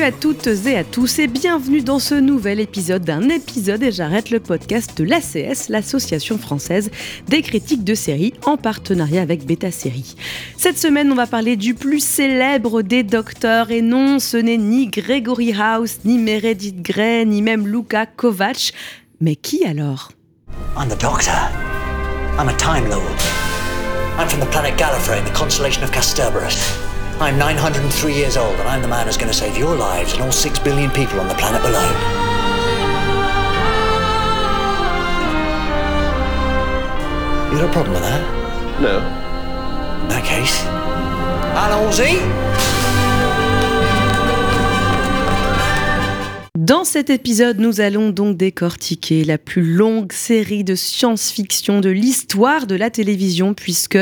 Salut à toutes et à tous et bienvenue dans ce nouvel épisode d'un épisode et j'arrête le podcast de l'ACS, l'association française des critiques de séries en partenariat avec Beta Série. Cette semaine, on va parler du plus célèbre des docteurs et non, ce n'est ni Gregory House, ni Meredith Grey, ni même Luca Kovac. Mais qui alors? I'm the Doctor. I'm a Time Lord. I'm from the planet Gallifrey in the constellation of. I'm 903 years old, and I'm the man who's going to save your lives and all six billion people on the planet below. You got a problem with that? No. In that case, allons-y! Dans cet épisode, nous allons donc décortiquer la plus longue série de science-fiction de l'histoire de la télévision puisque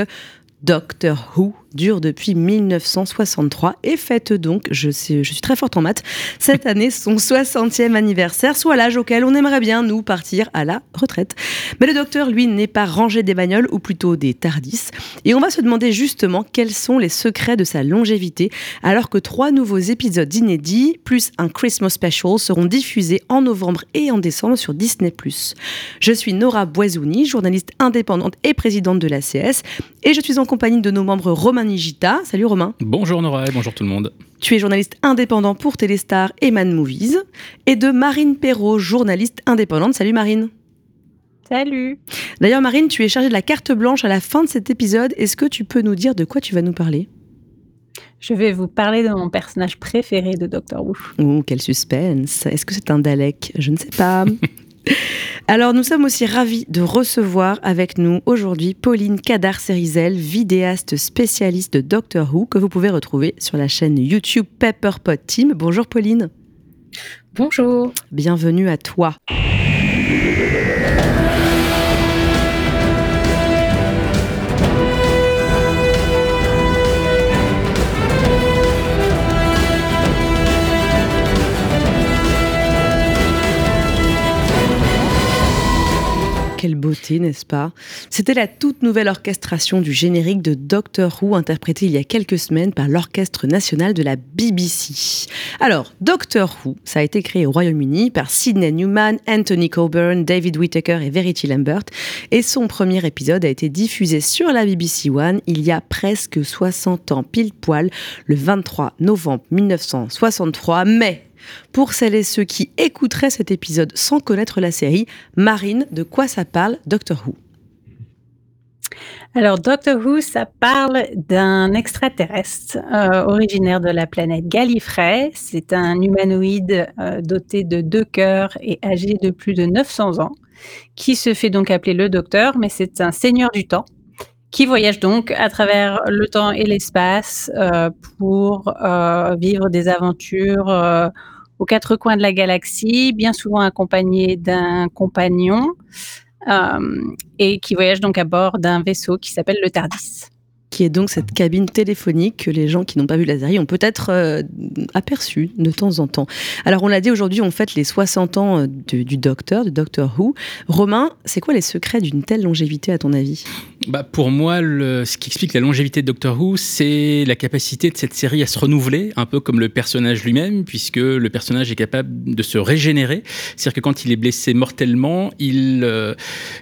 Doctor Who dure depuis 1963 et fête donc, je, sais, je suis très forte en maths, cette année son 60e anniversaire, soit l'âge auquel on aimerait bien nous partir à la retraite. Mais le docteur, lui, n'est pas rangé des bagnoles, ou plutôt des tardis, et on va se demander justement quels sont les secrets de sa longévité, alors que trois nouveaux épisodes inédits, plus un Christmas Special, seront diffusés en novembre et en décembre sur Disney+. Je suis Nora Boisouni, journaliste indépendante et présidente de l'ACS, et je suis en compagnie de nos membres Romain Nigita. Salut Romain. Bonjour Nora et bonjour tout le monde. Tu es journaliste indépendant pour Téléstar et Man Movies. Et de Marine Perrault, journaliste indépendante. Salut Marine. Salut. D'ailleurs Marine, tu es chargée de la carte blanche à la fin de cet épisode. Est-ce que tu peux nous dire de quoi tu vas nous parler? Je vais vous parler de mon personnage préféré de Doctor Who. Oh, quel suspense. Est-ce que c'est un Dalek? Je ne sais pas. Alors, nous sommes aussi ravis de recevoir avec nous aujourd'hui Pauline Cadar-Cerizel, vidéaste spécialiste de Doctor Who, que vous pouvez retrouver sur la chaîne YouTube Pepperpot Team. Bonjour Pauline. Bonjour. Bienvenue à toi. Quelle beauté, n'est-ce pas? C'était la toute nouvelle orchestration du générique de Doctor Who, interprété il y a quelques semaines par l'Orchestre national de la BBC. Alors, Doctor Who, ça a été créé au Royaume-Uni par Sidney Newman, Anthony Coburn, David Whittaker et Verity Lambert, et son premier épisode a été diffusé sur la BBC One il y a presque 60 ans, pile poil, le 23 novembre 1963, mais pour celles et ceux qui écouteraient cet épisode sans connaître la série, Marine, de quoi ça parle Doctor Who? Alors, Doctor Who, ça parle d'un extraterrestre euh, originaire de la planète Gallifrey. C'est un humanoïde euh, doté de deux cœurs et âgé de plus de 900 ans, qui se fait donc appeler le Docteur, mais c'est un seigneur du temps qui voyage donc à travers le temps et l'espace euh, pour vivre des aventures aux quatre coins de la galaxie, bien souvent accompagné d'un compagnon, euh, et qui voyage donc à bord d'un vaisseau qui s'appelle le TARDIS. qui est donc cette cabine téléphonique que les gens qui n'ont pas vu la série ont peut-être euh, aperçu de temps en temps. Alors on l'a dit aujourd'hui, on fête les 60 ans euh, de- du Docteur, de Doctor Who. Romain, c'est quoi les secrets d'une telle longévité à ton avis? Bah, pour moi, le- ce qui explique la longévité de Doctor Who, c'est la capacité de cette série à se renouveler, un peu comme le personnage lui-même, puisque le personnage est capable de se régénérer. C'est-à-dire que quand il est blessé mortellement, il, euh,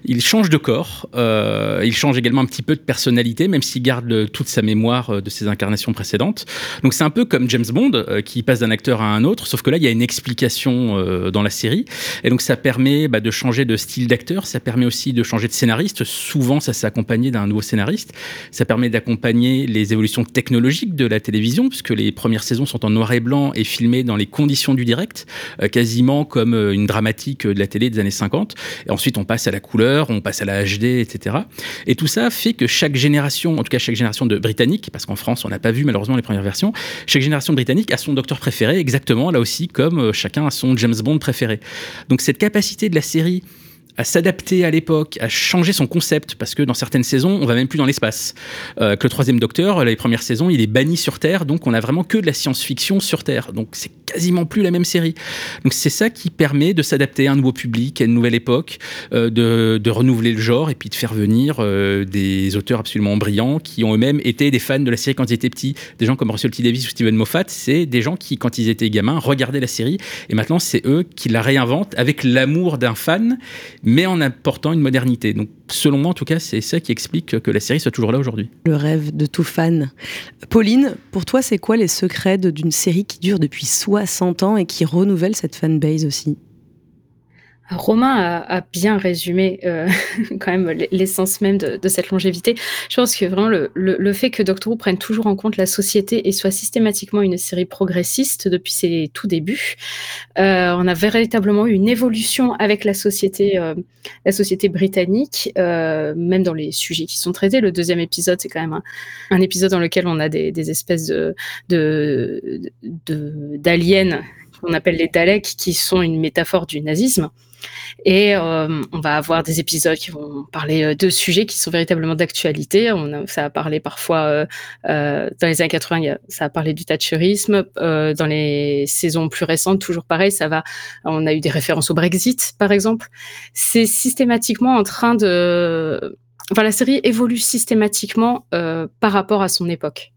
il change de corps, euh, il change également un petit peu de personnalité, même s'il garde toute sa mémoire euh, de ses incarnations précédentes. Donc c'est un peu comme James Bond, euh, qui passe d'un acteur à un autre, sauf que là, il y a une explication euh, dans la série. Et donc ça permet bah, de changer de style d'acteur, ça permet aussi de changer de scénariste. Souvent, ça s'accompagne d'un nouveau scénariste. Ça permet d'accompagner les évolutions technologiques de la télévision, puisque les premières saisons sont en noir et blanc et filmées dans les conditions du direct, euh, quasiment comme euh, une dramatique de la télé des années 50. Et ensuite, on passe à la couleur, on passe à la HD, etc. Et tout ça fait que chaque génération, en tout cas chaque génération de Britanniques, parce qu'en France, on n'a pas vu malheureusement les premières versions, chaque génération de Britanniques a son docteur préféré, exactement là aussi comme euh, chacun a son James Bond préféré. Donc cette capacité de la série à s'adapter à l'époque, à changer son concept, parce que dans certaines saisons, on va même plus dans l'espace. Euh, que le troisième Docteur, les premières saisons, il est banni sur Terre, donc on a vraiment que de la science-fiction sur Terre. Donc c'est quasiment plus la même série. Donc c'est ça qui permet de s'adapter à un nouveau public, à une nouvelle époque, euh, de, de, renouveler le genre et puis de faire venir euh, des auteurs absolument brillants qui ont eux-mêmes été des fans de la série quand ils étaient petits. Des gens comme Russell T. Davis ou Steven Moffat, c'est des gens qui, quand ils étaient gamins, regardaient la série et maintenant c'est eux qui la réinventent avec l'amour d'un fan mais en apportant une modernité. Donc, selon moi, en tout cas, c'est ça qui explique que la série soit toujours là aujourd'hui. Le rêve de tout fan. Pauline, pour toi, c'est quoi les secrets d'une série qui dure depuis 60 ans et qui renouvelle cette fanbase aussi? Romain a, bien résumé euh, quand même l'essence même de, cette longévité. Je pense que vraiment le, fait que Doctor Who prenne toujours en compte la société et soit systématiquement une série progressiste depuis ses tout débuts, euh, on a véritablement eu une évolution avec la société, euh, la société britannique, même dans les sujets qui sont traités. Le deuxième épisode, c'est quand même un, épisode dans lequel on a des, espèces d'aliens qu'on appelle les Daleks, qui sont une métaphore du nazisme. Et euh, on va avoir des épisodes qui vont parler euh, de sujets qui sont véritablement d'actualité. Ça a parlé parfois, euh, euh, dans les années 80, ça a parlé du thatcherisme. Euh, dans les saisons plus récentes, toujours pareil, ça va. On a eu des références au Brexit, par exemple. C'est systématiquement en train de. Enfin, la série évolue systématiquement euh, par rapport à son époque.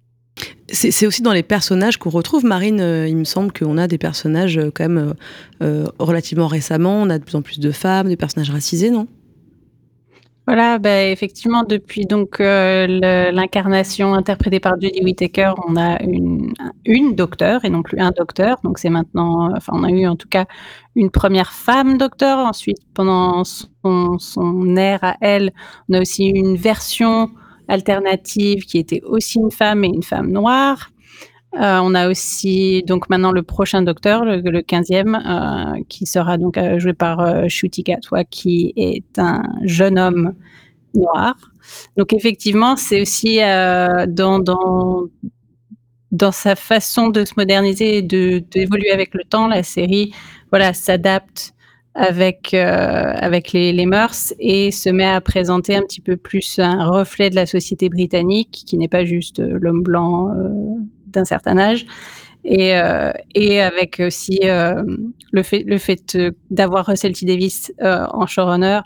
C'est aussi dans les personnages qu'on retrouve, Marine. Euh, il me semble qu'on a des personnages euh, quand même euh, relativement récemment. On a de plus en plus de femmes, des personnages racisés, non? Voilà, bah, effectivement, depuis donc l'incarnation interprétée par Jodie Whittaker, on a une, une docteur et non plus un docteur. Donc c'est maintenant, enfin on a eu en tout cas une première femme docteur. Ensuite, pendant son, son ère à elle, on a aussi une version alternative qui était aussi une femme et une femme noire. Euh, on a aussi donc maintenant le prochain docteur, le, le 15e, euh, qui sera donc euh, joué par euh, Shuti qui est un jeune homme noir. Donc effectivement, c'est aussi dans, dans, dans sa façon de se moderniser et d'évoluer avec le temps, la série voilà, s'adapte avec, euh, avec les, les, mœurs et se met à présenter un petit peu plus un reflet de la société britannique, qui n'est pas juste l'homme blanc euh, d'un certain âge. Et, euh, et avec aussi euh, le fait, le fait d'avoir Russell T. Davis euh, en showrunner,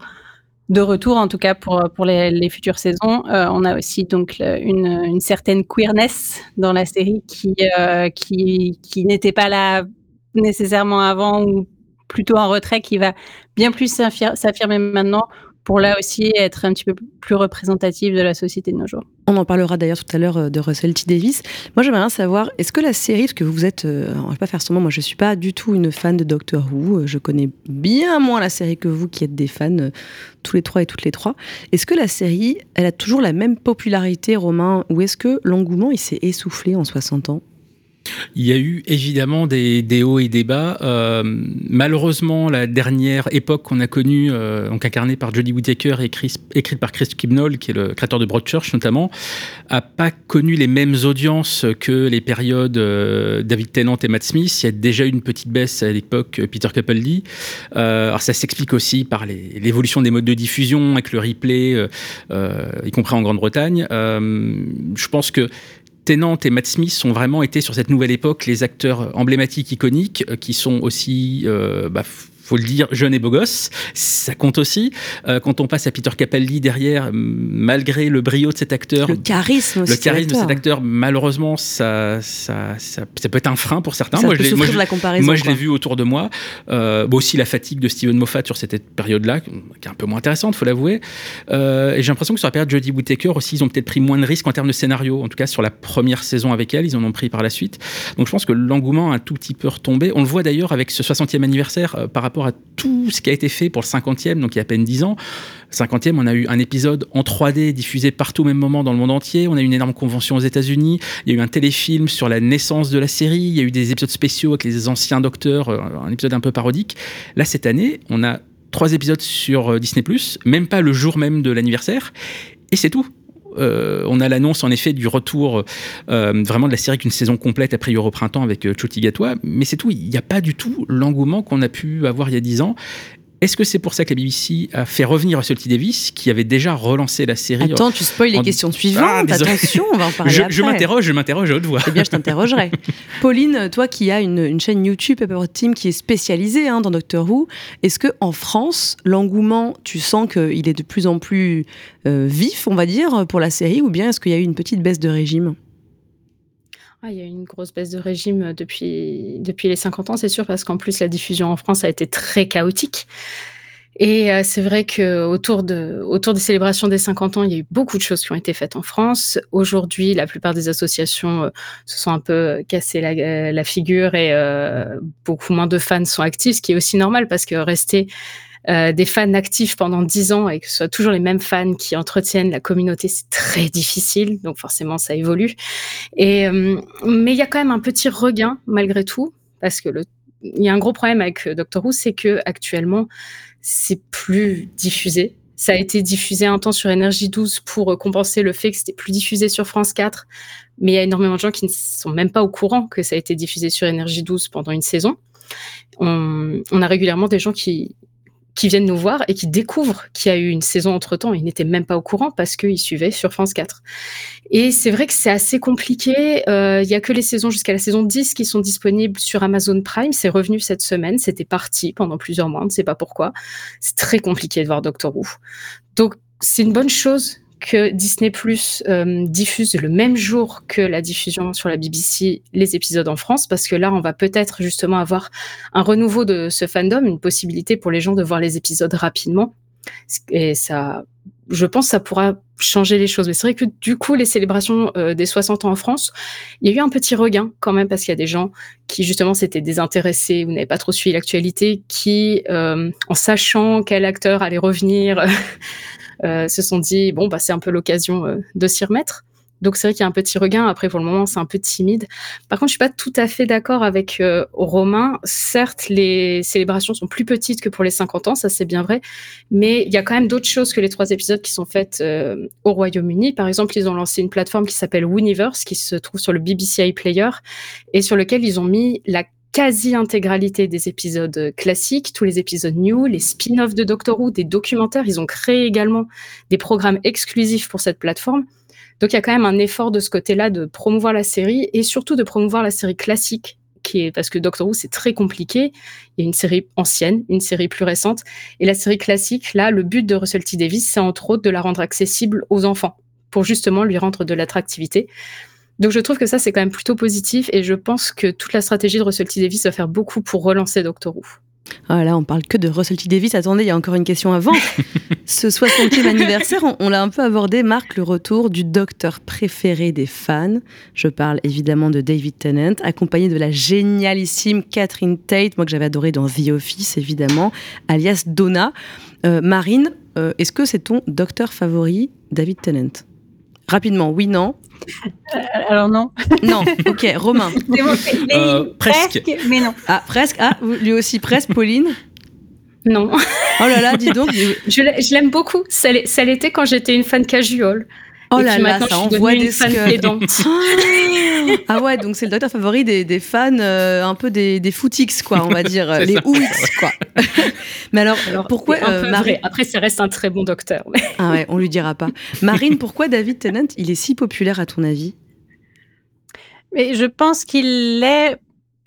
de retour en tout cas pour, pour les, les futures saisons. on a aussi donc une, une, certaine queerness dans la série qui, qui, qui n'était pas là nécessairement avant ou plutôt en retrait qui va bien plus s'affirmer maintenant pour là aussi être un petit peu plus représentative de la société de nos jours. On en parlera d'ailleurs tout à l'heure euh, de Russell T. Davis. Moi, j'aimerais savoir, est-ce que la série, parce que vous êtes, euh, on va pas faire seulement, moi je suis pas du tout une fan de Doctor Who, euh, je connais bien moins la série que vous qui êtes des fans, euh, tous les trois et toutes les trois. Est-ce que la série, elle a toujours la même popularité, Romain, ou est-ce que l'engouement, il s'est essoufflé en 60 ans? Il y a eu évidemment des, hauts et des bas. Euh, malheureusement, la dernière époque qu'on a connue, euh, donc incarnée par Jodie Whittaker et Chris, écrite par Chris Kibnall, qui est le créateur de Broadchurch notamment, a pas connu les mêmes audiences que les périodes euh, David Tennant et Matt Smith. Il y a déjà eu une petite baisse à l'époque Peter Capaldi. Alors ça s'explique aussi par l'évolution des modes de diffusion avec le replay, y compris en Grande-Bretagne. je pense que Tennant et Matt Smith ont vraiment été sur cette nouvelle époque les acteurs emblématiques, iconiques, qui sont aussi euh, bah, faut le dire, jeune et beau gosse, ça compte aussi. Euh, quand on passe à Peter Capaldi derrière, malgré le brio de cet acteur, le charisme, le charisme de cet acteur, malheureusement, ça, ça, ça, ça, peut être un frein pour certains. Ça moi, peut je moi, de la comparaison, moi, je l'ai vu autour de moi. Euh, bon, aussi la fatigue de Steven Moffat sur cette période-là, qui est un peu moins intéressante, faut l'avouer. Euh, et j'ai l'impression que sur la période de Jodie Whittaker aussi, ils ont peut-être pris moins de risques en termes de scénario. En tout cas, sur la première saison avec elle, ils en ont pris par la suite. Donc, je pense que l'engouement a un tout petit peu retombé. On le voit d'ailleurs avec ce 60e anniversaire euh, par rapport rapport à tout ce qui a été fait pour le 50e, donc il y a à peine 10 ans. 50e, on a eu un épisode en 3D diffusé partout au même moment dans le monde entier. On a eu une énorme convention aux États-Unis. Il y a eu un téléfilm sur la naissance de la série. Il y a eu des épisodes spéciaux avec les anciens docteurs, euh, un épisode un peu parodique. Là, cette année, on a trois épisodes sur euh, Disney+, même pas le jour même de l'anniversaire. Et c'est tout. Euh, on a l'annonce en effet du retour euh, vraiment de la série qu'une saison complète a priori au printemps avec euh, Choti Gatois, mais c'est tout. Il n'y a pas du tout l'engouement qu'on a pu avoir il y a dix ans. Est-ce que c'est pour ça que la BBC a fait revenir Russell T. Davis, qui avait déjà relancé la série Attends, tu spoil les en- questions suivantes. Ah. Attention, on va en parler Je, après. je m'interroge, je m'interroge à haute voix. Eh bien, je t'interrogerai. Pauline, toi qui as une, une chaîne YouTube Pepper Team qui est spécialisée hein, dans Doctor Who, est-ce que en France, l'engouement, tu sens qu'il est de plus en plus euh, vif, on va dire, pour la série, ou bien est-ce qu'il y a eu une petite baisse de régime? Ah, il y a eu une grosse baisse de régime depuis, depuis les 50 ans, c'est sûr, parce qu'en plus, la diffusion en France a été très chaotique. Et euh, c'est vrai que autour, de, autour des célébrations des 50 ans, il y a eu beaucoup de choses qui ont été faites en France. Aujourd'hui, la plupart des associations euh, se sont un peu cassées la, euh, figure et euh, beaucoup moins de fans sont actifs, ce qui est aussi normal parce que rester euh, des fans actifs pendant 10 ans et que ce soit toujours les mêmes fans qui entretiennent la communauté, c'est très difficile. Donc forcément, ça évolue. Et, euh, mais il y a quand même un petit regain malgré tout, parce que il y a un gros problème avec euh, Doctor Who, c'est que actuellement, c'est plus diffusé. Ça a été diffusé un temps sur Énergie 12 pour euh, compenser le fait que c'était plus diffusé sur France 4. Mais il y a énormément de gens qui ne sont même pas au courant que ça a été diffusé sur Énergie 12 pendant une saison. On, on a régulièrement des gens qui, qui viennent nous voir et qui découvrent qu'il y a eu une saison entre-temps. Ils n'étaient même pas au courant parce qu'ils suivaient sur France 4. Et c'est vrai que c'est assez compliqué. Euh, Il y a que les saisons jusqu'à la saison 10 qui sont disponibles sur Amazon Prime. C'est revenu cette semaine. C'était parti pendant plusieurs mois. On ne sait pas pourquoi. C'est très compliqué de voir Doctor Who. Donc, c'est une bonne chose que Disney Plus euh, diffuse le même jour que la diffusion sur la BBC les épisodes en France, parce que là, on va peut-être justement avoir un renouveau de ce fandom, une possibilité pour les gens de voir les épisodes rapidement. Et ça, je pense, ça pourra changer les choses. Mais c'est vrai que du coup, les célébrations euh, des 60 ans en France, il y a eu un petit regain quand même, parce qu'il y a des gens qui justement s'étaient désintéressés ou n'avaient pas trop suivi l'actualité, qui, euh, en sachant quel acteur allait revenir, se sont dit bon bah c'est un peu l'occasion euh, de s'y remettre. Donc c'est vrai qu'il y a un petit regain. Après pour le moment c'est un peu timide. Par contre je suis pas tout à fait d'accord avec euh, Romain. Certes les célébrations sont plus petites que pour les 50 ans, ça c'est bien vrai. Mais il y a quand même d'autres choses que les trois épisodes qui sont faites euh, au Royaume-Uni. Par exemple ils ont lancé une plateforme qui s'appelle Wuniverse qui se trouve sur le BBC iPlayer et sur lequel ils ont mis la quasi-intégralité des épisodes euh, classiques, tous les épisodes new, les spin-offs de Doctor Who, des documentaires. Ils ont créé également des programmes exclusifs pour cette plateforme. Donc il y a quand même un effort de ce côté-là de promouvoir la série et surtout de promouvoir la série classique, qui est parce que Doctor Who c'est très compliqué. Il y a une série ancienne, une série plus récente, et la série classique, là, le but de Russell T Davis, c'est entre autres de la rendre accessible aux enfants pour justement lui rendre de l'attractivité. Donc je trouve que ça c'est quand même plutôt positif et je pense que toute la stratégie de Russell T Davis va faire beaucoup pour relancer Doctor Who. Ah là, on parle que de Russell T Davis. Attendez, il y a encore une question avant. Ce 60e anniversaire, on, on l'a un peu abordé, marque le retour du docteur préféré des fans. Je parle évidemment de David Tennant, accompagné de la génialissime Catherine Tate, moi que j'avais adoré dans The Office, évidemment, alias Donna. Euh, Marine, euh, est-ce que c'est ton docteur favori, David Tennant? Rapidement, oui, non Euh, Alors non. Non, ok, Romain. Bon, mais Euh, presque. Mais non. Ah, presque. Ah, lui aussi presque, Pauline Non. Oh là là, dis donc. Je l'ai- je l'aime beaucoup. Ça l'était quand j'étais une fan casual. Oh Et là puis là, ça envoie des fan. Ah ouais, donc c'est le docteur favori des, des fans, euh, un peu des, des footix, quoi, on va dire, les. OX, quoi. Mais alors, pourquoi c'est un euh, vrai. Après, ça reste un très bon docteur. mais- Ah ouais, on lui dira pas. Marine, pourquoi David Tennant, il est si populaire à ton avis? Mais je pense qu'il l'est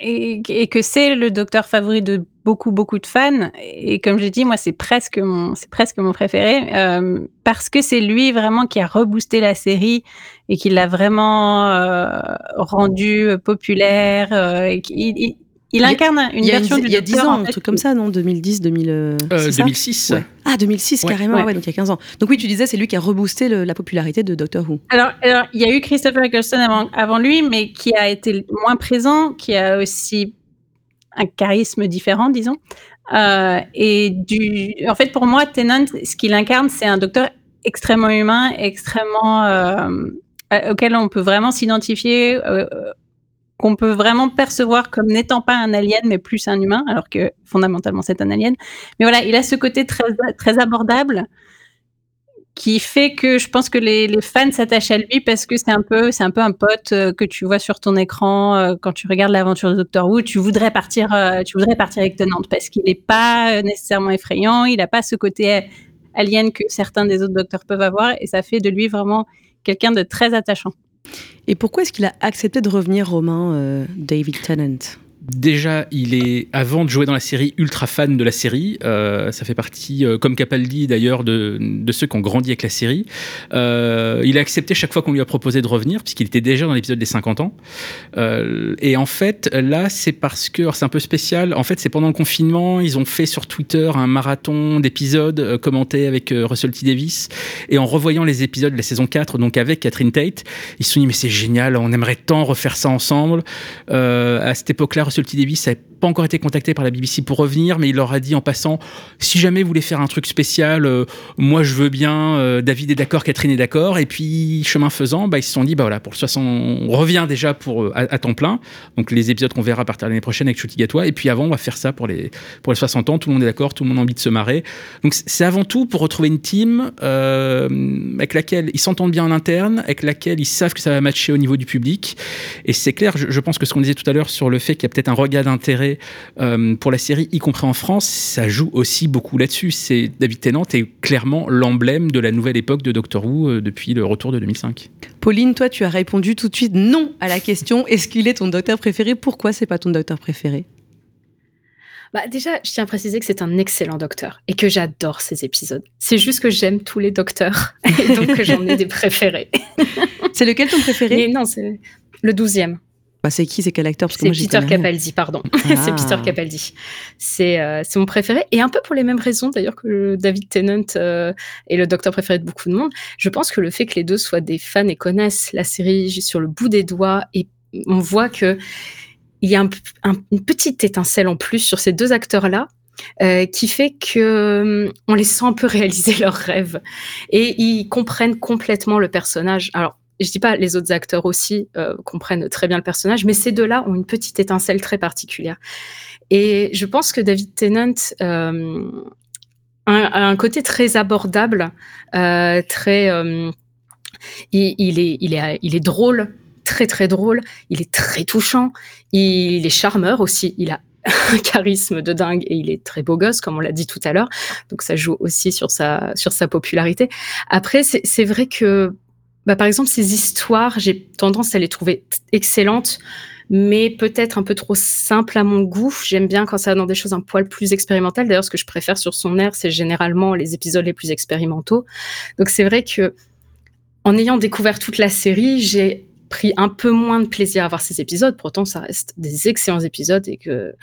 et, et que c'est le docteur favori de beaucoup beaucoup de fans. Et comme j'ai dit, moi c'est presque mon c'est presque mon préféré euh, parce que c'est lui vraiment qui a reboosté la série et qui l'a vraiment euh, rendu populaire. euh, et qui- il, il- il Il y a- incarne une il a version du Il y a 10 docteur, ans, en un truc comme ça, non 2010, 2000. euh, Euh, c'est ça 2006. Ouais. Ah, 2006, Ouais. carrément, Ouais. ouais, donc il y a 15 ans. Donc oui, tu disais, c'est lui qui a reboosté le- la popularité de Doctor Who. Alors, alors, il y a eu Christopher Eccleston avant, avant lui, mais qui a été moins présent, qui a aussi un charisme différent, disons. Euh, et du, en fait, pour moi, Tennant, ce qu'il incarne, c'est un docteur extrêmement humain, extrêmement euh, auquel on peut vraiment s'identifier, euh, qu'on peut vraiment percevoir comme n'étant pas un alien, mais plus un humain, alors que fondamentalement c'est un alien. Mais voilà, il a ce côté très très abordable qui fait que je pense que les, fans s'attachent à lui parce que c'est un peu c'est un peu un pote euh, que tu vois sur ton écran euh, quand tu regardes l'aventure de Doctor Who tu voudrais partir euh, tu voudrais partir avec Tennant parce qu'il n'est pas nécessairement effrayant il n'a pas ce côté alien que certains des autres docteurs peuvent avoir et ça fait de lui vraiment quelqu'un de très attachant. Et pourquoi est-ce qu'il a accepté de revenir Romain David Tennant? Déjà, il est, avant de jouer dans la série, ultra fan de la série. Euh, ça fait partie, euh, comme Capaldi d'ailleurs, de, ceux qui ont grandi avec la série. Euh, il a accepté chaque fois qu'on lui a proposé de revenir, puisqu'il était déjà dans l'épisode des 50 ans. Et en fait, là, c'est parce que, c'est un peu spécial, en fait, c'est pendant le confinement, ils ont fait sur Twitter un marathon d'épisodes commentés avec Russell T. Davis. Et en revoyant les épisodes de la saison 4, donc avec Catherine Tate, ils se sont dit, mais c'est génial, on aimerait tant refaire ça ensemble. à cette époque-là, Russell T. Davis n'avait pas encore été contacté par la BBC pour revenir, mais il leur a dit en passant si jamais vous voulez faire un truc spécial, euh, moi je veux bien, euh, David est d'accord, Catherine est d'accord. Et puis, chemin faisant, bah, ils se sont dit bah voilà, pour le 60, on revient déjà pour, euh, à, temps plein. Donc, les épisodes qu'on verra à partir de l'année prochaine avec Chuti Gatois. Et puis, avant, on va faire ça pour les, pour les 60 ans. Tout le monde est d'accord, tout le monde a envie de se marrer. Donc, c'est avant tout pour retrouver une team avec laquelle ils s'entendent bien en interne, avec laquelle ils savent que ça va matcher au niveau du public. Et c'est clair, je pense que ce qu'on disait tout à l'heure sur le fait qu'il y a peut-être un regard d'intérêt euh, pour la série, y compris en France, ça joue aussi beaucoup là-dessus. C'est David Tennant est clairement l'emblème de la nouvelle époque de Doctor Who euh, depuis le retour de 2005. Pauline, toi, tu as répondu tout de suite non à la question est-ce qu'il est ton docteur préféré? Pourquoi c'est pas ton docteur préféré? Bah déjà, je tiens à préciser que c'est un excellent docteur et que j'adore ces épisodes. C'est juste que j'aime tous les docteurs et donc j'en ai des préférés. c'est lequel ton préféré? Non, c'est le douzième. Bah, c'est qui C'est quel acteur? C'est Peter Capaldi, pardon. c'est Peter ah. Capaldi. C'est mon préféré. Et un peu pour les mêmes raisons, d'ailleurs, que David Tennant euh, est le docteur préféré de beaucoup de monde. Je pense que le fait que les deux soient des fans et connaissent la série sur le bout des doigts, et on voit que il y a une petite étincelle en plus sur ces deux acteurs-là, euh, qui fait que on les sent un peu réaliser leurs rêves et ils comprennent complètement le personnage. Alors je dis pas les autres acteurs aussi euh, comprennent très bien le personnage, mais ces deux-là ont une petite étincelle très particulière. Et je pense que David Tennant euh, a, un côté très abordable, euh, très, euh, il, il, est, il est, il est drôle, très très drôle. Il est très touchant. Il est charmeur aussi. Il a un charisme de dingue et il est très beau gosse, comme on l'a dit tout à l'heure. Donc ça joue aussi sur sa, sur sa popularité. Après, c'est vrai que bah, par exemple, ces histoires, j'ai tendance à les trouver excellentes, mais peut-être un peu trop simples à mon goût. J'aime bien quand ça va dans des choses un poil plus expérimentales. D'ailleurs, ce que je préfère sur son air, c'est généralement les épisodes les plus expérimentaux. Donc c'est vrai que en ayant découvert toute la série, j'ai pris un peu moins de plaisir à voir ces épisodes. Pourtant, ça reste des excellents épisodes et que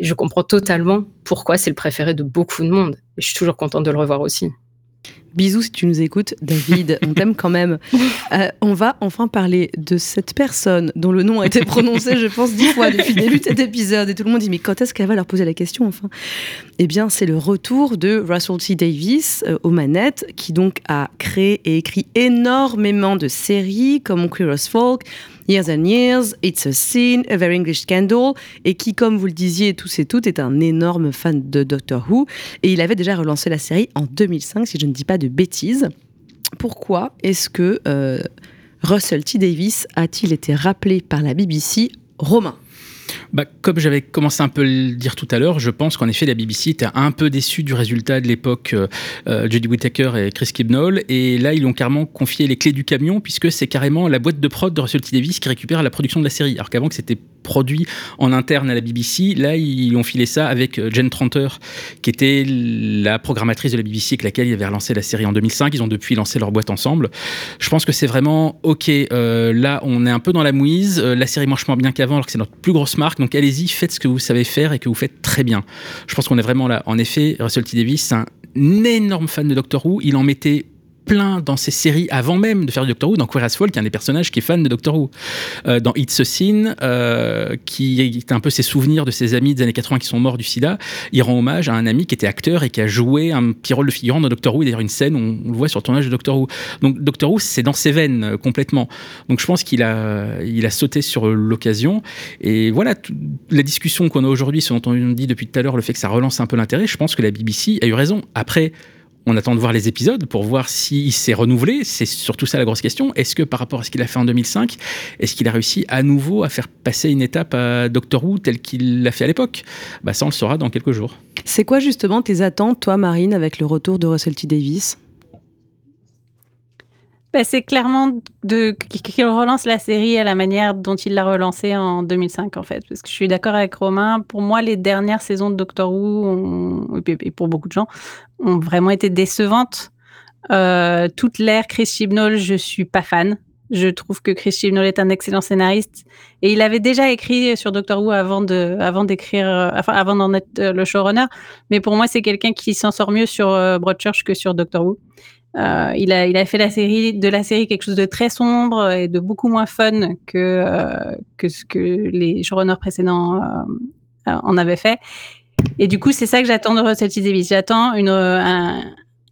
je comprends totalement pourquoi c'est le préféré de beaucoup de monde. Et je suis toujours contente de le revoir aussi. Bisous si tu nous écoutes, David, on t'aime quand même. Euh, on va enfin parler de cette personne dont le nom a été prononcé, je pense, dix fois depuis le début de cet épisode. Et tout le monde dit, mais quand est-ce qu'elle va leur poser la question enfin? Eh bien, c'est le retour de Russell T. Davis euh, aux manettes, qui donc a créé et écrit énormément de séries comme Queer Folk, Years and Years, It's a Scene, A Very English Scandal, et qui, comme vous le disiez tous et toutes, est un énorme fan de Doctor Who. Et il avait déjà relancé la série en 2005, si je ne dis pas de bêtises. Pourquoi est-ce que euh, Russell T. Davis a-t-il été rappelé par la BBC romain? Bah, comme j'avais commencé un peu le dire tout à l'heure, je pense qu'en effet la BBC était un peu déçue du résultat de l'époque euh, euh Jodie Whittaker et Chris Kibnall. Et là ils ont carrément confié les clés du camion puisque c'est carrément la boîte de prod de Russell T Davis qui récupère la production de la série. Alors qu'avant que c'était produit en interne à la BBC. Là, ils ont filé ça avec euh, Jen Tranter, qui était la programmatrice de la BBC avec laquelle ils avaient relancé la série en 2005. Ils ont depuis lancé leur boîte ensemble. Je pense que c'est vraiment OK. Euh, là, on est un peu dans la mouise. Euh, la série marche moins bien qu'avant, alors que c'est notre plus grosse marque. Donc, allez-y, faites ce que vous savez faire et que vous faites très bien. Je pense qu'on est vraiment là. En effet, Russell T Davis, c'est un énorme fan de Doctor Who. Il en mettait plein dans ces séries avant même de faire du Doctor Who. Dans Queer as y a un des personnages qui est fan de Doctor Who. Euh, dans It's a Sin, euh, qui est un peu ses souvenirs de ses amis des années 80 qui sont morts du sida, il rend hommage à un ami qui était acteur et qui a joué un petit rôle de figurant dans Doctor Who. D'ailleurs, une scène, on, on, le voit sur le tournage de Doctor Who. Donc Doctor Who, c'est dans ses veines euh, complètement. Donc je pense qu'il a, il a sauté sur l'occasion. Et voilà, la discussion qu'on a aujourd'hui, ce dont on dit depuis tout à l'heure, le fait que ça relance un peu l'intérêt, je pense que la BBC a eu raison. Après, on attend de voir les épisodes pour voir s'il s'est renouvelé. C'est surtout ça la grosse question. Est-ce que par rapport à ce qu'il a fait en 2005, est-ce qu'il a réussi à nouveau à faire passer une étape à Doctor Who tel qu'il l'a fait à l'époque? Bah, Ça, on le saura dans quelques jours. C'est quoi justement tes attentes, toi, Marine, avec le retour de Russell T. Davis bah, c'est clairement de qu'il relance la série à la manière dont il l'a relancée en 2005 en fait. Parce que je suis d'accord avec Romain. Pour moi les dernières saisons de Doctor Who ont, et pour beaucoup de gens ont vraiment été décevantes. Euh, toute l'ère Chris Chibnall je suis pas fan je trouve que Chris Chibnall est un excellent scénariste et il avait déjà écrit sur Doctor Who avant de avant d'écrire euh, enfin avant d'en être euh, le showrunner mais pour moi c'est quelqu'un qui s'en sort mieux sur Broadchurch que sur Doctor Who euh, il, a, il a fait la série, de la série quelque chose de très sombre et de beaucoup moins fun que, euh, que ce que les showrunners précédents euh, en avaient fait. Et du coup, c'est ça que j'attends de Russell T Davis. J'attends une, un,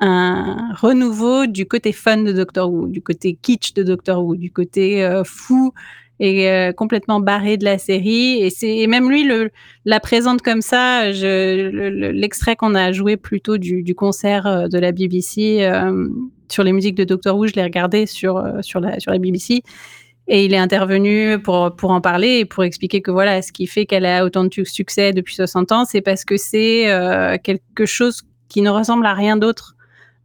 un, renouveau du côté fun de Doctor Who, du côté kitsch de Doctor Who, du côté euh, fou est euh, complètement barré de la série. Et c'est même lui la présente comme ça. L'extrait qu'on a joué plutôt du, du, concert euh, de la BBC sur les musiques de Doctor Who, je l'ai regardé sur, sur, la, sur la BBC. Et il est intervenu pour, pour en parler et pour expliquer que voilà, ce qui fait qu'elle a autant de succès depuis 60 ans, c'est parce que c'est quelque chose qui ne ressemble à rien d'autre.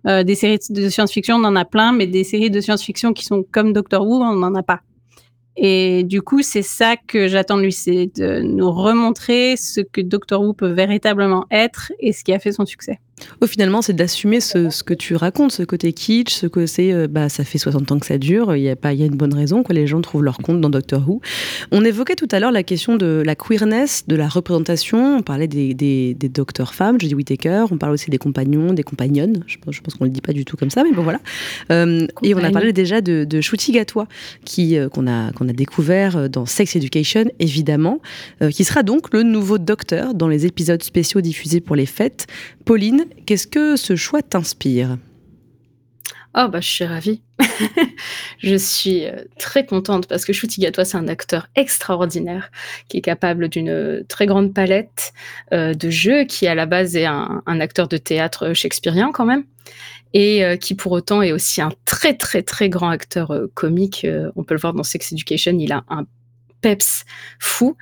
Euh, des séries de science-fiction, on en a plein, mais des séries de science-fiction qui sont comme Doctor Who, on n'en a pas. Et du coup, c'est ça que j'attends de lui, c'est de nous remontrer ce que Doctor Who peut véritablement être et ce qui a fait son succès. Au finalement, c'est d'assumer ce, ce, que tu racontes, ce côté kitsch, ce que c'est, euh, bah, ça fait 60 ans que ça dure, il y a pas, y a une bonne raison, quoi. Les gens trouvent leur compte dans Doctor Who. On évoquait tout à l'heure la question de la queerness, de la représentation. On parlait des, des, des docteurs femmes, Jodie Whittaker. On parle aussi des compagnons, des compagnonnes. Je pense, je pense qu'on le dit pas du tout comme ça, mais bon voilà. Euh, et on a parlé déjà de, de Gatwa, qui euh, qu'on a qu'on a découvert dans Sex Education, évidemment, euh, qui sera donc le nouveau docteur dans les épisodes spéciaux diffusés pour les fêtes. Pauline, qu'est-ce que ce choix t'inspire? Oh bah je suis ravie. je suis euh, très contente parce que Gatwa c'est un acteur extraordinaire qui est capable d'une très grande palette euh, de jeux, qui à la base est un, acteur de théâtre shakespearien quand même et euh, qui pour autant est aussi un très très très grand acteur euh, comique. Euh, on peut le voir dans Sex Education, il a un peps fou.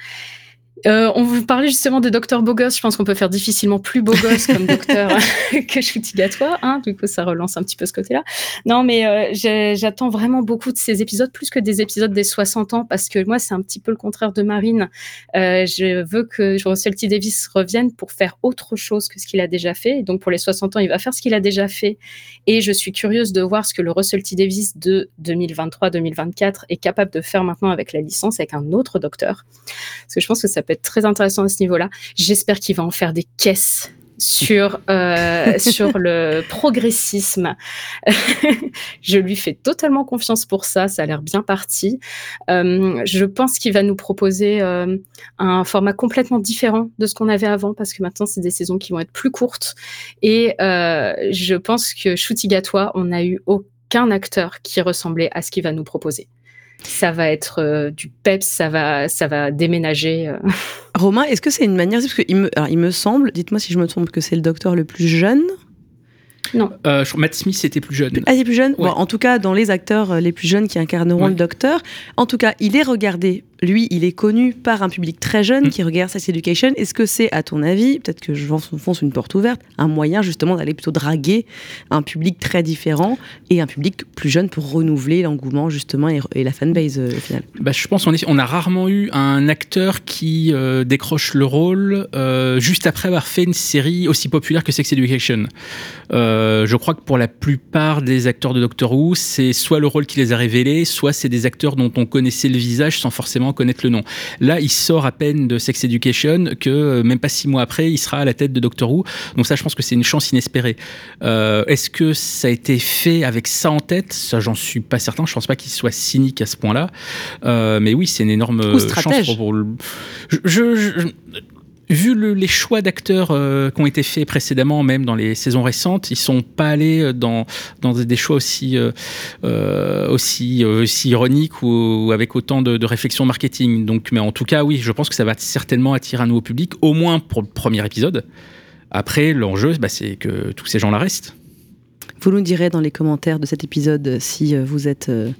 Euh, on vous parlait justement de docteur beau gosse. Je pense qu'on peut faire difficilement plus beau gosse comme docteur que Shuti Gatwa. Hein, du coup, ça relance un petit peu ce côté-là. Non, mais euh, j'attends vraiment beaucoup de ces épisodes, plus que des épisodes des 60 ans, parce que moi, c'est un petit peu le contraire de Marine. Euh, je veux que Russell T. Davis revienne pour faire autre chose que ce qu'il a déjà fait. Donc, pour les 60 ans, il va faire ce qu'il a déjà fait. Et je suis curieuse de voir ce que le Russell T. Davis de 2023-2024 est capable de faire maintenant avec la licence, avec un autre docteur. Parce que je pense que ça peut être très intéressant à ce niveau-là. J'espère qu'il va en faire des caisses sur euh, sur le progressisme. je lui fais totalement confiance pour ça. Ça a l'air bien parti. Euh, je pense qu'il va nous proposer euh, un format complètement différent de ce qu'on avait avant parce que maintenant c'est des saisons qui vont être plus courtes. Et je pense que Gatois, on n'a eu aucun acteur qui ressemblait à ce qu'il va nous proposer ça va être euh, du peps, ça va, ça va déménager. Euh. Romain, est-ce que c'est une manière, parce que il me, alors, il me semble, dites-moi si je me trompe, que c'est le docteur le plus jeune? Non. Euh, Matt Smith était plus jeune. Ah, il est plus jeune? Ouais. bon, En tout cas, dans les acteurs les plus jeunes qui incarneront ouais. le docteur. En tout cas, il est regardé lui, il est connu par un public très jeune mmh. qui regarde Sex Education. Est-ce que c'est, à ton avis, peut-être que je fonce une porte ouverte, un moyen justement d'aller plutôt draguer un public très différent et un public plus jeune pour renouveler l'engouement justement et, et, la fanbase euh, au final? Bah, Je pense qu'on on a rarement eu un acteur qui euh, décroche le rôle euh, juste après avoir fait une série aussi populaire que Sex Education. Euh, je crois que pour la plupart des acteurs de Doctor Who, c'est soit le rôle qui les a révélés, soit c'est des acteurs dont on connaissait le visage sans forcément forcément connaître le nom. Là, il sort à peine de Sex Education que euh, même pas six mois après, il sera à la tête de Doctor Who. Donc ça, je pense que c'est une chance inespérée. Euh, Est-ce que ça a été fait avec ça en tête? Ça, j'en suis pas certain. Je pense pas qu'il soit cynique à ce point-là. Euh, mais oui, c'est une énorme Ou chance pour, pour le- je- je- je- Vu le- les choix d'acteurs euh, qui ont été faits précédemment, même dans les saisons récentes, ils sont pas allés dans, dans des choix aussi, euh, euh, euh, ironiques ou, avec autant de, de réflexion marketing. Donc, mais en tout cas, oui, je pense que ça va certainement attirer un nouveau public, au moins pour le premier épisode. Après, l'enjeu, bah, c'est que tous ces gens-là restent. Vous nous direz dans les commentaires de cet épisode euh, si euh, vous êtes euh,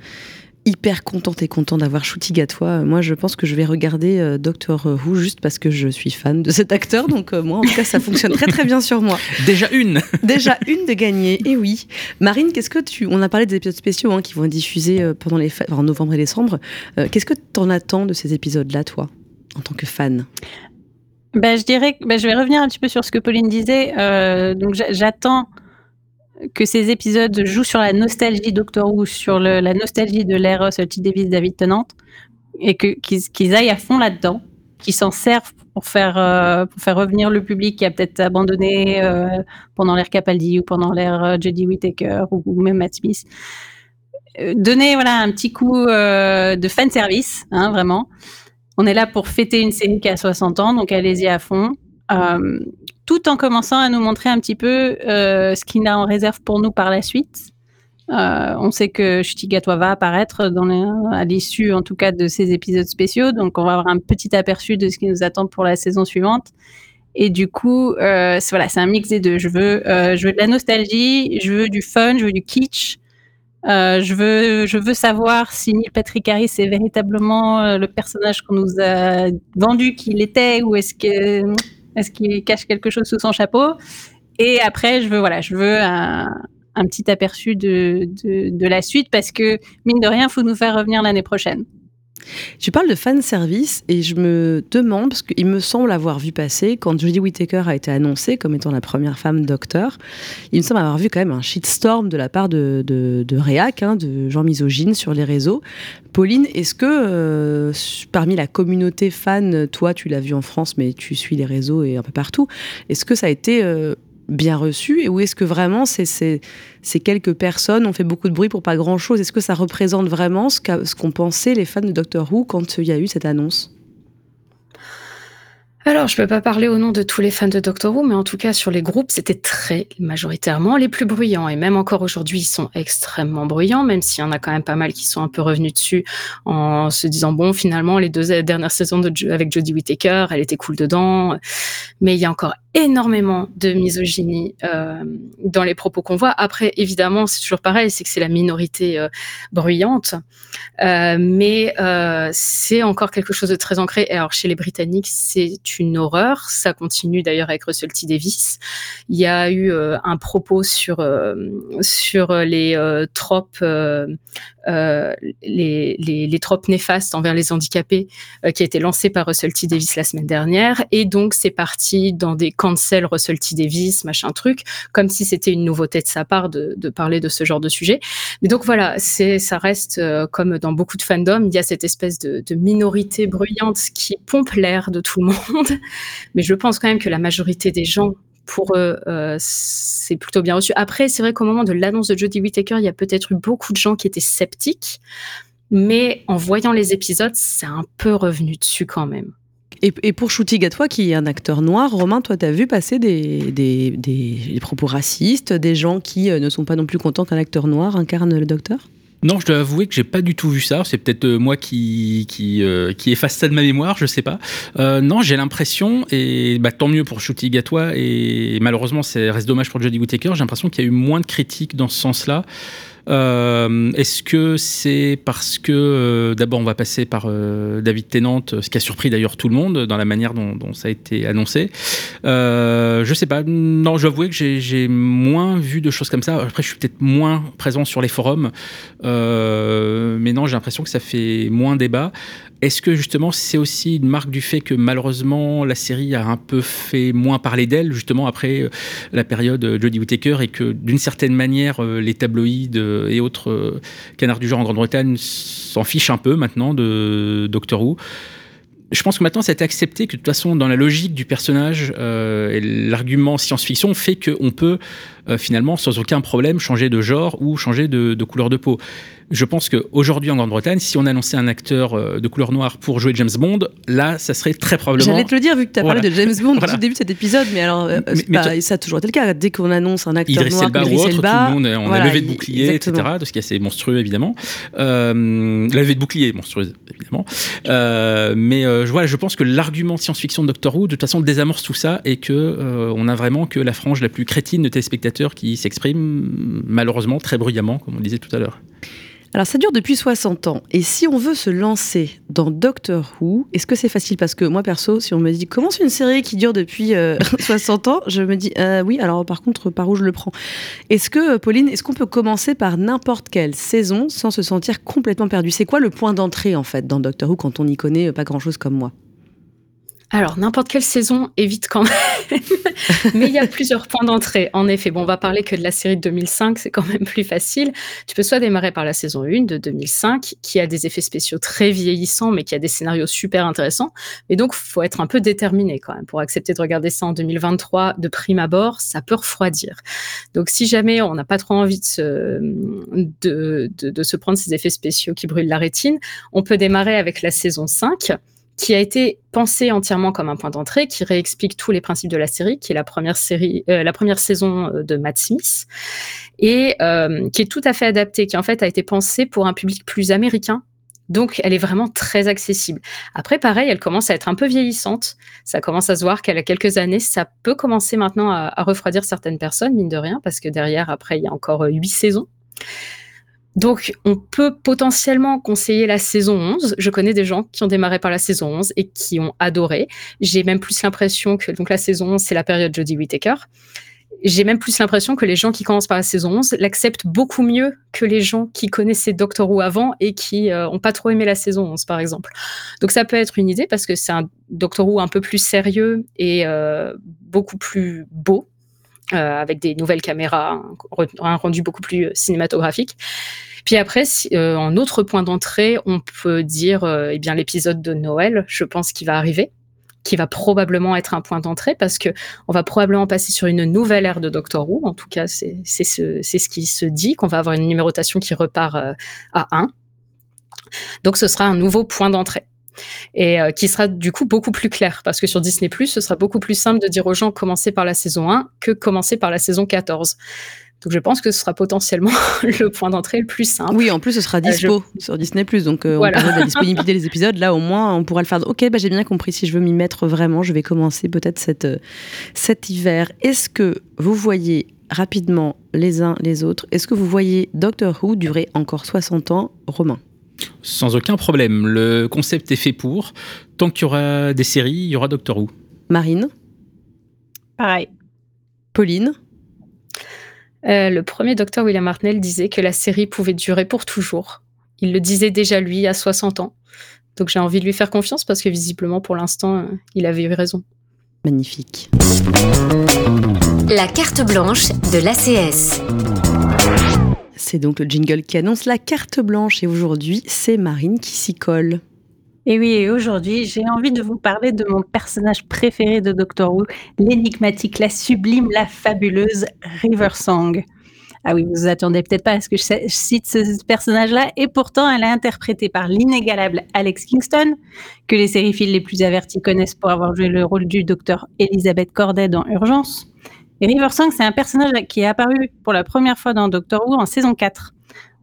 hyper contente et content d'avoir Shooty Gatois. Euh, Moi, je pense que je vais regarder euh, Doctor Who juste parce que je suis fan de cet acteur. Donc, euh, moi, en tout cas, ça fonctionne très très bien sur moi. Déjà une Déjà une de gagnée, et oui. Marine, qu'est-ce que tu. On a parlé des épisodes spéciaux hein, qui vont être diffusés euh, pendant les fêtes, en novembre et décembre. Euh, qu'est-ce que t'en attends de ces épisodes-là, toi, en tant que fan? Ben, je dirais que ben, je vais revenir un petit peu sur ce que Pauline disait. Euh, donc j'a- j'attends que ces épisodes jouent sur la nostalgie Doctor Who, sur la nostalgie de l'ère T Davis, David Tennant, et qu'ils aillent à fond là-dedans, qu'ils s'en servent pour faire euh, revenir le public qui a peut-être abandonné euh, pendant l'ère Capaldi ou pendant l'ère euh, Jodie Whittaker ou, même Matt Smith. Donner voilà un petit coup de fan service, hein, vraiment. On est là pour fêter une série qui a 60 ans, donc allez-y à fond. Tout en commençant à nous montrer un petit peu euh, ce qu'il a en réserve pour nous par la suite. Euh, on sait que Shutigatwa va apparaître à l'issue, en tout cas, de ces épisodes spéciaux, donc on va avoir un petit aperçu de ce qui nous attend pour la saison suivante. Et du coup, euh, voilà, c'est un mix des deux. Je veux, je veux de la nostalgie, je veux du fun, je veux du kitsch. Je veux, je veux savoir si Neil Patrick Harris est véritablement le personnage qu'on nous a vendu qu'il était, ou est-ce que, est-ce qu'il cache quelque chose sous son chapeau? Et après, je veux, voilà, je veux un, petit aperçu de, de, de la suite parce que mine de rien, faut nous faire revenir l'année prochaine. Tu parles de fan service et je me demande, parce qu'il me semble avoir vu passer, quand Jodie Whittaker a été annoncée comme étant la première femme docteur, il me semble avoir vu quand même un shitstorm de la part de, de, de Réac, hein, de gens misogynes sur les réseaux. Pauline, est-ce que euh, parmi la communauté fan, toi tu l'as vu en France, mais tu suis les réseaux et un peu partout, est-ce que ça a été euh, bien reçu et ou est-ce que vraiment c'est- ces quelques personnes ont fait beaucoup de bruit pour pas grand-chose? Est-ce que ça représente vraiment ce, qu'ont pensé les fans de Doctor Who quand il y a eu cette annonce? Alors, je peux pas parler au nom de tous les fans de Doctor Who, mais en tout cas, sur les groupes, c'était très majoritairement les plus bruyants. Et même encore aujourd'hui, ils sont extrêmement bruyants, même s'il y en a quand même pas mal qui sont un peu revenus dessus en se disant, bon, finalement, les deux dernières saisons de, avec Jodie Whittaker, elle était cool dedans. Mais il y a encore énormément de misogynie euh, dans les propos qu'on voit. Après, évidemment, c'est toujours pareil, c'est que c'est la minorité euh, bruyante. Euh, mais euh, c'est encore quelque chose de très ancré. Et alors, chez les Britanniques, c'est une horreur. Ça continue d'ailleurs avec Russell T Davis. Il y a eu euh, un propos sur euh, sur les tropes euh, les, les, les tropes néfastes envers les handicapés euh, qui a été lancé par Russell T Davis la semaine dernière. Et donc, c'est parti dans des cancel Russell T Davis, machin truc, comme si c'était une nouveauté de sa part de, de parler de ce genre de sujet. Mais donc voilà, c'est, ça reste euh, comme dans beaucoup de fandoms, il y a cette espèce de, de minorité bruyante qui pompe l'air de tout le monde. Mais je pense quand même que la majorité des gens pour eux, euh, c'est plutôt bien reçu. Après, c'est vrai qu'au moment de l'annonce de Jodie Whittaker, il y a peut-être eu beaucoup de gens qui étaient sceptiques, mais en voyant les épisodes, c'est un peu revenu dessus quand même. et, pour Shooty Gatois, qui est un acteur noir, Romain, toi, t'as vu passer des propos racistes, des gens qui euh, ne sont pas non plus contents qu'un acteur noir incarne le docteur? Non, je dois avouer que j'ai pas du tout vu ça. C'est peut-être euh, moi qui qui euh, qui efface ça de ma mémoire, je sais pas. Euh, non, j'ai l'impression et bah, tant mieux pour Shooty Gatois et malheureusement c'est reste dommage pour Jodie Whittaker. J'ai l'impression qu'il y a eu moins de critiques dans ce sens-là. Euh, Est-ce que c'est parce que euh, d'abord on va passer par euh, David Tennant, ce qui a surpris d'ailleurs tout le monde dans la manière dont, dont ça a été annoncé. Euh, je sais pas. Non, je dois que j'ai- j'ai moins vu de choses comme ça. Après, je suis peut-être moins présent sur les forums, Euh, mais non, j'ai l'impression que ça fait moins débat. Est-ce que justement c'est aussi une marque du fait que malheureusement la série a un peu fait moins parler d'elle justement après euh, la période euh, Jodie Whittaker et que d'une certaine manière euh, les tabloïds et autres canards du genre en Grande-Bretagne s'en fichent un peu maintenant de Doctor Who. Je pense que maintenant, c'est accepté que de toute façon, dans la logique du personnage et l'argument science-fiction fait qu'on peut finalement, sans aucun problème, changer de genre ou changer de couleur de peau je pense qu'aujourd'hui en Grande-Bretagne, si on annonçait un acteur euh, de couleur noire pour jouer James Bond, là, ça serait très probablement. J'allais te le dire, vu que tu as parlé de James Bond au début de cet épisode, mais alors, euh, ça a toujours été le cas. Dès qu'on annonce un acteur Idriss noir, Elba ou autre, tout le monde, on a levé de bouclier, etc. De ce qui est assez monstrueux, évidemment. Euh, levé de bouclier, monstrueux, évidemment. Euh, mais euh, voilà, je pense que l'argument science-fiction de Doctor Who, de toute façon, désamorce tout ça et que on a vraiment que la frange la plus crétine de téléspectateurs qui s'exprime, malheureusement, très bruyamment, comme on disait tout à l'heure. Alors ça dure depuis 60 ans. Et si on veut se lancer dans Doctor Who, est-ce que c'est facile? Parce que moi perso, si on me dit comment c'est une série qui dure depuis euh, 60 ans, je me dis euh, oui, alors par contre, par où je le prends? Est-ce que, Pauline, est-ce qu'on peut commencer par n'importe quelle saison sans se sentir complètement perdu? C'est quoi le point d'entrée en fait dans Doctor Who quand on n'y connaît pas grand-chose comme moi? Alors, n'importe quelle saison évite quand même. Mais il y a plusieurs points d'entrée. En effet, bon, on va parler que de la série de 2005, c'est quand même plus facile. Tu peux soit démarrer par la saison 1 de 2005, qui a des effets spéciaux très vieillissants, mais qui a des scénarios super intéressants. Et donc, faut être un peu déterminé quand même. Pour accepter de regarder ça en 2023, de prime abord, ça peut refroidir. Donc, si jamais on n'a pas trop envie de se, de, de, de se prendre ces effets spéciaux qui brûlent la rétine, on peut démarrer avec la saison 5 qui a été pensé entièrement comme un point d'entrée, qui réexplique tous les principes de la série, qui est la première série, euh, la première saison euh, de Matt Smith, et euh, qui est tout à fait adaptée, qui en fait a été pensée pour un public plus américain. Donc, elle est vraiment très accessible. Après, pareil, elle commence à être un peu vieillissante. Ça commence à se voir qu'elle a quelques années. Ça peut commencer maintenant à, à refroidir certaines personnes, mine de rien, parce que derrière, après, il y a encore huit saisons. Donc, on peut potentiellement conseiller la saison 11. Je connais des gens qui ont démarré par la saison 11 et qui ont adoré. J'ai même plus l'impression que donc la saison 11, c'est la période Jodie Whittaker. J'ai même plus l'impression que les gens qui commencent par la saison 11 l'acceptent beaucoup mieux que les gens qui connaissaient Doctor Who avant et qui euh, ont pas trop aimé la saison 11, par exemple. Donc ça peut être une idée parce que c'est un Doctor Who un peu plus sérieux et euh, beaucoup plus beau, euh, avec des nouvelles caméras, un, rendu beaucoup plus cinématographique. Puis après, si, euh, en autre point d'entrée, on peut dire euh, eh bien l'épisode de Noël, je pense qu'il va arriver qui va probablement être un point d'entrée parce que on va probablement passer sur une nouvelle ère de Doctor Who. En tout cas, c'est ce, ce qui se dit, qu'on va avoir une numérotation qui repart euh, à 1. Donc ce sera un nouveau point d'entrée et euh, qui sera du coup beaucoup plus clair parce que sur Disney+, ce sera beaucoup plus simple de dire aux gens commencer par la saison 1 que commencer par la saison 14. Donc je pense que ce sera potentiellement le point d'entrée le plus simple. Oui, en plus ce sera dispo euh, je... sur Disney+. Donc euh, voilà. on de la disponibilité des épisodes. Là au moins on pourra le faire. Ok, bah, j'ai bien compris. Si je veux m'y mettre vraiment, je vais commencer peut-être cet, cet hiver. Est-ce que vous voyez rapidement les uns les autres, est-ce que vous voyez Doctor Who durer encore 60 ans, Romain Sans aucun problème. Le concept est fait pour. Tant qu'il y aura des séries, il y aura Doctor Who. Marine Pareil. Pauline euh, le premier docteur William Hartnell disait que la série pouvait durer pour toujours. Il le disait déjà lui à 60 ans. Donc j'ai envie de lui faire confiance parce que visiblement pour l'instant, euh, il avait eu raison. Magnifique. La carte blanche de l'ACS. C'est donc le jingle qui annonce la carte blanche et aujourd'hui, c'est Marine qui s'y colle. Et oui, et aujourd'hui, j'ai envie de vous parler de mon personnage préféré de Doctor Who, l'énigmatique, la sublime, la fabuleuse River Song. Ah oui, vous vous attendez peut-être pas à ce que je cite ce personnage-là, et pourtant elle est interprétée par l'inégalable Alex Kingston, que les sériphiles les plus avertis connaissent pour avoir joué le rôle du docteur Elizabeth Corday dans Urgence. Et River Song, c'est un personnage qui est apparu pour la première fois dans Doctor Who en saison 4,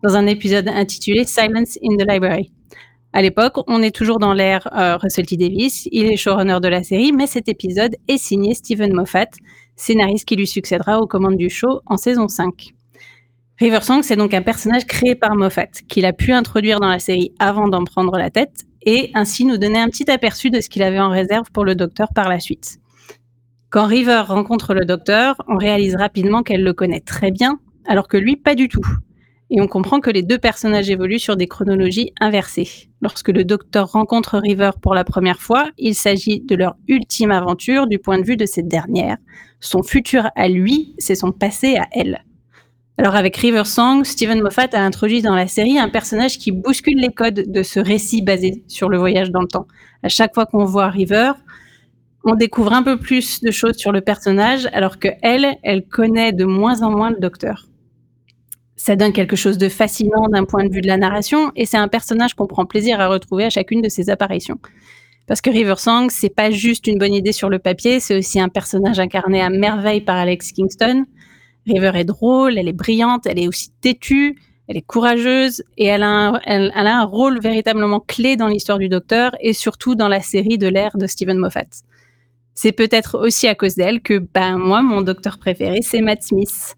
dans un épisode intitulé Silence in the Library. À l'époque, on est toujours dans l'ère euh, Russell T. Davis, il est showrunner de la série, mais cet épisode est signé Stephen Moffat, scénariste qui lui succédera aux commandes du show en saison 5. River Song, c'est donc un personnage créé par Moffat, qu'il a pu introduire dans la série avant d'en prendre la tête, et ainsi nous donner un petit aperçu de ce qu'il avait en réserve pour le docteur par la suite. Quand River rencontre le docteur, on réalise rapidement qu'elle le connaît très bien, alors que lui, pas du tout et on comprend que les deux personnages évoluent sur des chronologies inversées. Lorsque le docteur rencontre River pour la première fois, il s'agit de leur ultime aventure du point de vue de cette dernière. Son futur à lui, c'est son passé à elle. Alors avec River Song, Stephen Moffat a introduit dans la série un personnage qui bouscule les codes de ce récit basé sur le voyage dans le temps. À chaque fois qu'on voit River, on découvre un peu plus de choses sur le personnage, alors que elle, elle connaît de moins en moins le docteur. Ça donne quelque chose de fascinant d'un point de vue de la narration, et c'est un personnage qu'on prend plaisir à retrouver à chacune de ses apparitions. Parce que River Song, c'est pas juste une bonne idée sur le papier, c'est aussi un personnage incarné à merveille par Alex Kingston, River est drôle, elle est brillante, elle est aussi têtue, elle est courageuse et elle a un, elle, a un rôle véritablement clé dans l'histoire du Docteur et surtout dans la série de l'ère de Stephen Moffat. C'est peut-être aussi à cause d'elle que, ben, moi, mon Docteur préféré, c'est Matt Smith.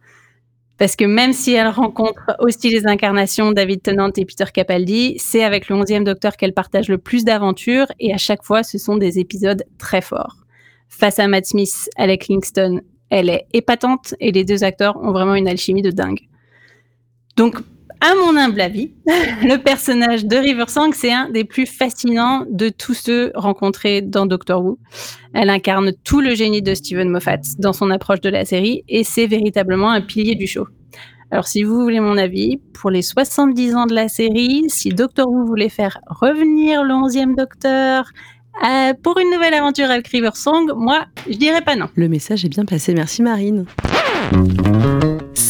Parce que même si elle rencontre aussi les incarnations David Tennant et Peter Capaldi, c'est avec le 11e Docteur qu'elle partage le plus d'aventures et à chaque fois, ce sont des épisodes très forts. Face à Matt Smith, Alec Kingston elle est épatante et les deux acteurs ont vraiment une alchimie de dingue. Donc, à mon humble avis, le personnage de River Song, c'est un des plus fascinants de tous ceux rencontrés dans Doctor Who. Elle incarne tout le génie de Steven Moffat dans son approche de la série et c'est véritablement un pilier du show. Alors, si vous voulez mon avis, pour les 70 ans de la série, si Doctor Who voulait faire revenir le 11e Docteur, euh, pour une nouvelle aventure avec River Song, moi, je dirais pas non. Le message est bien passé, merci Marine.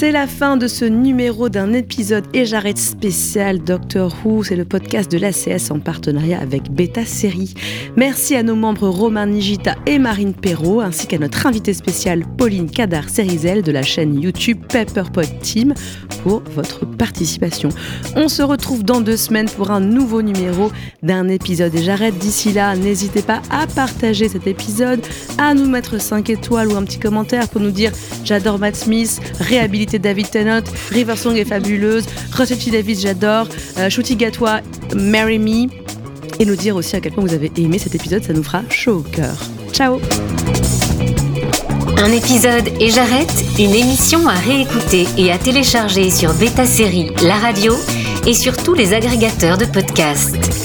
C'est la fin de ce numéro d'un épisode et j'arrête spécial Doctor Who. C'est le podcast de l'ACS en partenariat avec Beta Série. Merci à nos membres Romain Nigita et Marine Perrault, ainsi qu'à notre invitée spéciale Pauline Cadar Cerizel de la chaîne YouTube Pepperpot Team pour votre participation. On se retrouve dans deux semaines pour un nouveau numéro d'un épisode et j'arrête d'ici là. N'hésitez pas à partager cet épisode, à nous mettre 5 étoiles ou un petit commentaire pour nous dire j'adore Matt Smith, David Tennant, River Song est fabuleuse, Rossetti Davis j'adore, euh, Shooty Gatwa, Marry Me, et nous dire aussi à quel point vous avez aimé cet épisode, ça nous fera chaud au cœur. Ciao Un épisode et j'arrête, une émission à réécouter et à télécharger sur Beta Série, la radio, et sur tous les agrégateurs de podcasts.